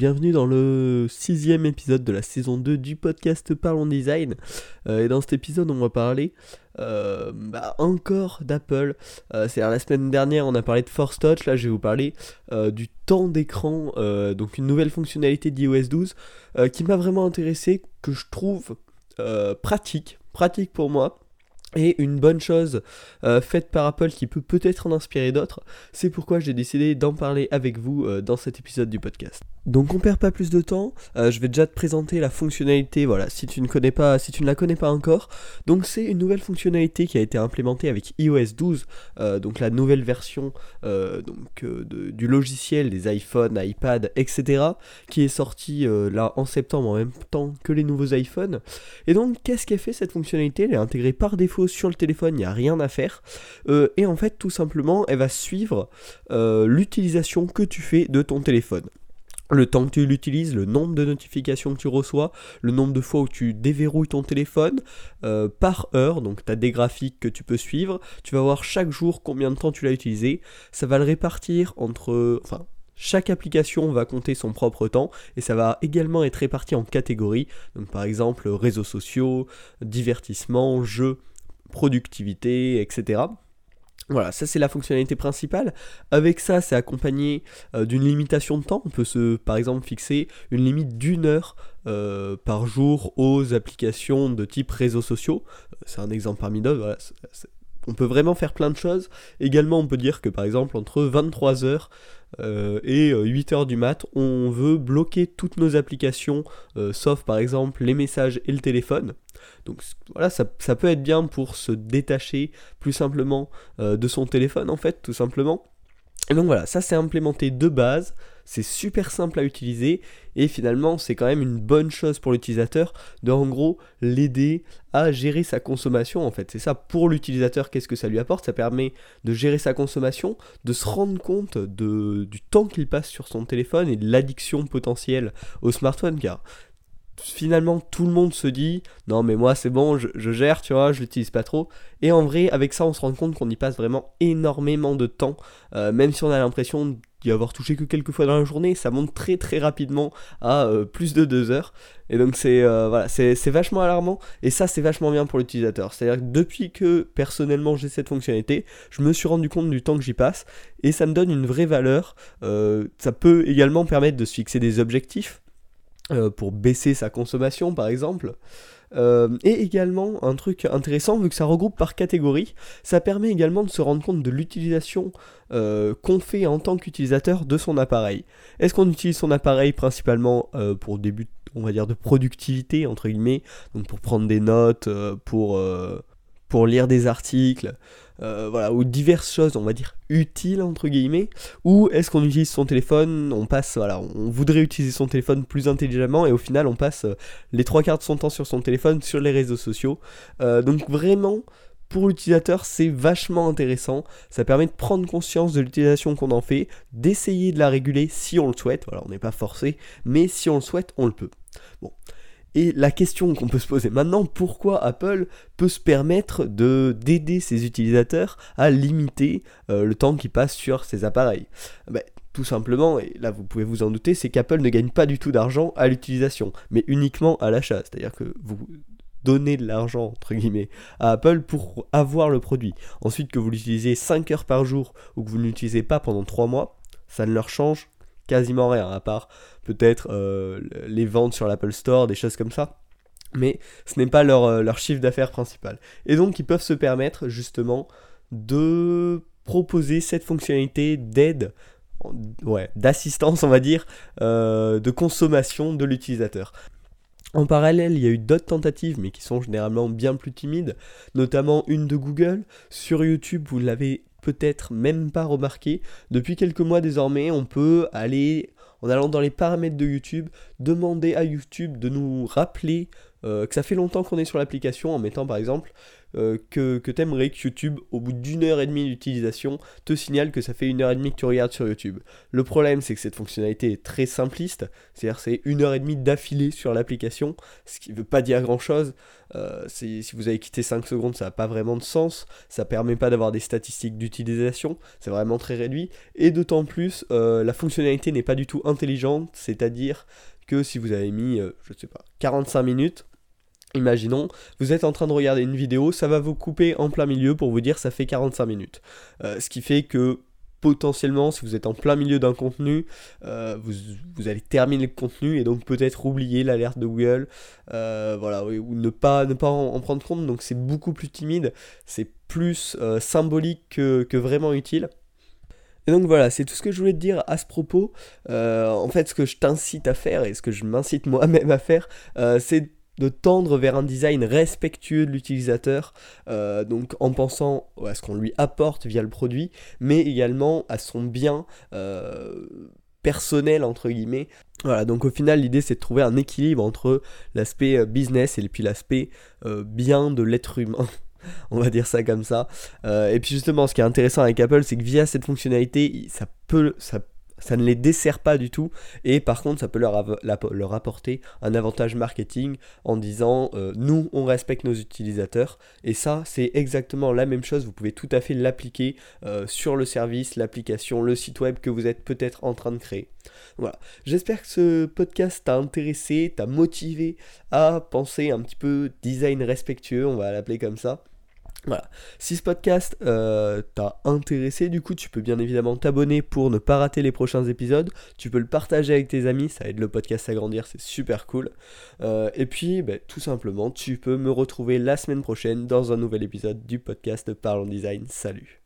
bienvenue dans le sixième épisode de la saison 2 du podcast Parlons Design. Euh, et dans cet épisode, on va parler euh, bah, encore d'Apple. Euh, c'est-à-dire la semaine dernière, on a parlé de Force Touch, là je vais vous parler du temps d'écran, donc une nouvelle fonctionnalité d'iOS 12 qui m'a vraiment intéressé, que je trouve pratique, pratique pour moi. Et une bonne chose euh, faite par Apple qui peut peut-être en inspirer d'autres, c'est pourquoi j'ai décidé d'en parler avec vous euh, dans cet épisode du podcast. Donc on perd pas plus de temps, euh, je vais déjà te présenter la fonctionnalité, voilà, si tu ne connais pas, si tu ne la connais pas encore. Donc c'est une nouvelle fonctionnalité qui a été implémentée avec iOS 12, donc la nouvelle version du logiciel des iPhones, iPad, etc. qui est sortie là en septembre en même temps que les nouveaux iPhones. Et donc qu'est-ce qu'elle fait cette fonctionnalité? Elle est intégrée par défaut sur le téléphone, il n'y a rien à faire. Euh, et en fait, tout simplement, elle va suivre euh, l'utilisation que tu fais de ton téléphone. Le temps que tu l'utilises, le nombre de notifications que tu reçois, le nombre de fois où tu déverrouilles ton téléphone euh, par heure, donc tu as des graphiques que tu peux suivre, tu vas voir chaque jour combien de temps tu l'as utilisé, ça va le répartir entre... Enfin, chaque application va compter son propre temps et ça va également être réparti en catégories, donc par exemple réseaux sociaux, divertissement, jeux, productivité, etc. Voilà, ça c'est la fonctionnalité principale. Avec ça, c'est accompagné euh, d'une limitation de temps. On peut se, par exemple, fixer une limite d'une heure euh, par jour aux applications de type réseaux sociaux. Euh, c'est un exemple parmi d'autres. On peut vraiment faire plein de choses. Également, on peut dire que par exemple, entre 23h et 8h du mat, on veut bloquer toutes nos applications, sauf par exemple les messages et le téléphone. Donc voilà, ça, peut être bien pour se détacher plus simplement euh, de son téléphone en fait, tout simplement. Et donc voilà, ça c'est implémenté de base, c'est super simple à utiliser et finalement c'est quand même une bonne chose pour l'utilisateur de en gros l'aider à gérer sa consommation en fait. C'est ça pour l'utilisateur, qu'est-ce que ça lui apporte? Ça permet de gérer sa consommation, de se rendre compte du temps qu'il passe sur son téléphone et de l'addiction potentielle au smartphone car finalement tout le monde se dit non mais moi c'est bon je, gère tu vois je l'utilise pas trop. Et en vrai avec ça on se rend compte qu'on y passe vraiment énormément de temps. Euh, même si on a l'impression d'y avoir touché que quelques fois dans la journée ça monte très très rapidement à euh, plus de deux heures. Et donc c'est euh, voilà c'est vachement alarmant. Et ça c'est vachement bien pour l'utilisateur. C'est à dire que depuis que personnellement j'ai cette fonctionnalité je me suis rendu compte du temps que j'y passe. Et ça me donne une vraie valeur. Ça peut également permettre de se fixer des objectifs pour baisser sa consommation par exemple. Euh, et également un truc intéressant, vu que ça regroupe par catégorie, ça permet également de se rendre compte de l'utilisation euh, qu'on fait en tant qu'utilisateur de son appareil. Est-ce qu'on utilise son appareil principalement pour début, on va dire, de productivité, entre guillemets, donc pour prendre des notes, pour, pour lire des articles, euh, voilà, ou diverses choses, on va dire, utiles, entre guillemets, ou est-ce qu'on utilise son téléphone, on passe, voilà, on voudrait utiliser son téléphone plus intelligemment, et au final, on passe euh, les trois quarts de son temps sur son téléphone, sur les réseaux sociaux. Euh, donc vraiment, pour l'utilisateur, c'est vachement intéressant. Ça permet de prendre conscience de l'utilisation qu'on en fait, d'essayer de la réguler si on le souhaite. Voilà, on n'est pas forcé, mais si on le souhaite, on le peut. Bon. Et la question qu'on peut se poser maintenant, pourquoi Apple peut se permettre de d'aider ses utilisateurs à limiter euh, le temps qu'ils passent sur ses appareils? Ben, Tout simplement, et là vous pouvez vous en douter, c'est qu'Apple ne gagne pas du tout d'argent à l'utilisation, mais uniquement à l'achat. C'est-à-dire que vous donnez de l'argent, entre guillemets, à Apple pour avoir le produit. Ensuite, que vous l'utilisez 5 heures par jour ou que vous ne l'utilisez pas pendant 3 mois, ça ne leur change quasiment rien, à part peut-être euh, les ventes sur l'Apple Store, des choses comme ça. Mais ce n'est pas leur, euh, leur chiffre d'affaires principal. Et donc ils peuvent se permettre justement de proposer cette fonctionnalité d'aide, ouais, d'assistance on va dire, euh, de consommation de l'utilisateur. En parallèle, il y a eu d'autres tentatives, mais qui sont généralement bien plus timides, notamment une de Google. Sur YouTube, vous l'avez peut-être même pas remarqué, depuis quelques mois désormais, on peut aller, en allant dans les paramètres de YouTube, demander à YouTube de nous rappeler que ça fait longtemps qu'on est sur l'application en mettant par exemple euh, que, que t'aimerais que YouTube, au bout d'une heure et demie d'utilisation, te signale que ça fait une heure et demie que tu regardes sur YouTube. Le problème, c'est que cette fonctionnalité est très simpliste, c'est-à-dire c'est une heure et demie d'affilée sur l'application, ce qui ne veut pas dire grand-chose. Euh, si vous avez quitté 5 secondes, ça n'a pas vraiment de sens, ça permet pas d'avoir des statistiques d'utilisation, c'est vraiment très réduit, et d'autant plus, euh, la fonctionnalité n'est pas du tout intelligente, c'est-à-dire que si vous avez mis, je sais pas, 45 minutes, Imaginons, vous êtes en train de regarder une vidéo, ça va vous couper en plein milieu pour vous dire ça fait 45 minutes. Euh, ce qui fait que potentiellement, si vous êtes en plein milieu d'un contenu, euh, vous, allez terminer le contenu et donc peut-être oublier l'alerte de Google, euh, voilà, ou ne pas, ne pas en, prendre compte. Donc c'est beaucoup plus timide, c'est plus symbolique que, que, vraiment utile. Et donc voilà, c'est tout ce que je voulais te dire à ce propos. en fait, ce que je t'incite à faire et ce que je m'incite moi-même à faire, c'est de tendre vers un design respectueux de l'utilisateur, euh, donc en pensant à ce qu'on lui apporte via le produit, mais également à son bien euh, personnel entre guillemets. Voilà, donc au final l'idée c'est de trouver un équilibre entre l'aspect euh, business et puis l'aspect bien de l'être humain. On va dire ça comme ça. et puis justement, ce qui est intéressant avec Apple, c'est que via cette fonctionnalité, ça peut, ça ça ne les dessert pas du tout. Et par contre ça peut leur, apporter un avantage marketing en disant euh, nous on respecte nos utilisateurs et ça c'est exactement la même chose. Vous pouvez tout à fait l'appliquer euh, sur le service l'application le site web que vous êtes peut-être en train de créer. Voilà. J'espère que ce podcast t'a intéressé t'a motivé à penser un petit peu design respectueux on va l'appeler comme ça voilà. Si ce podcast euh, t'a intéressé, du coup, tu peux bien évidemment t'abonner pour ne pas rater les prochains épisodes. Tu peux le partager avec tes amis, ça aide le podcast à grandir, c'est super cool. Euh, et puis, ben, tout simplement, tu peux me retrouver la semaine prochaine dans un nouvel épisode du podcast Parlons Design. Salut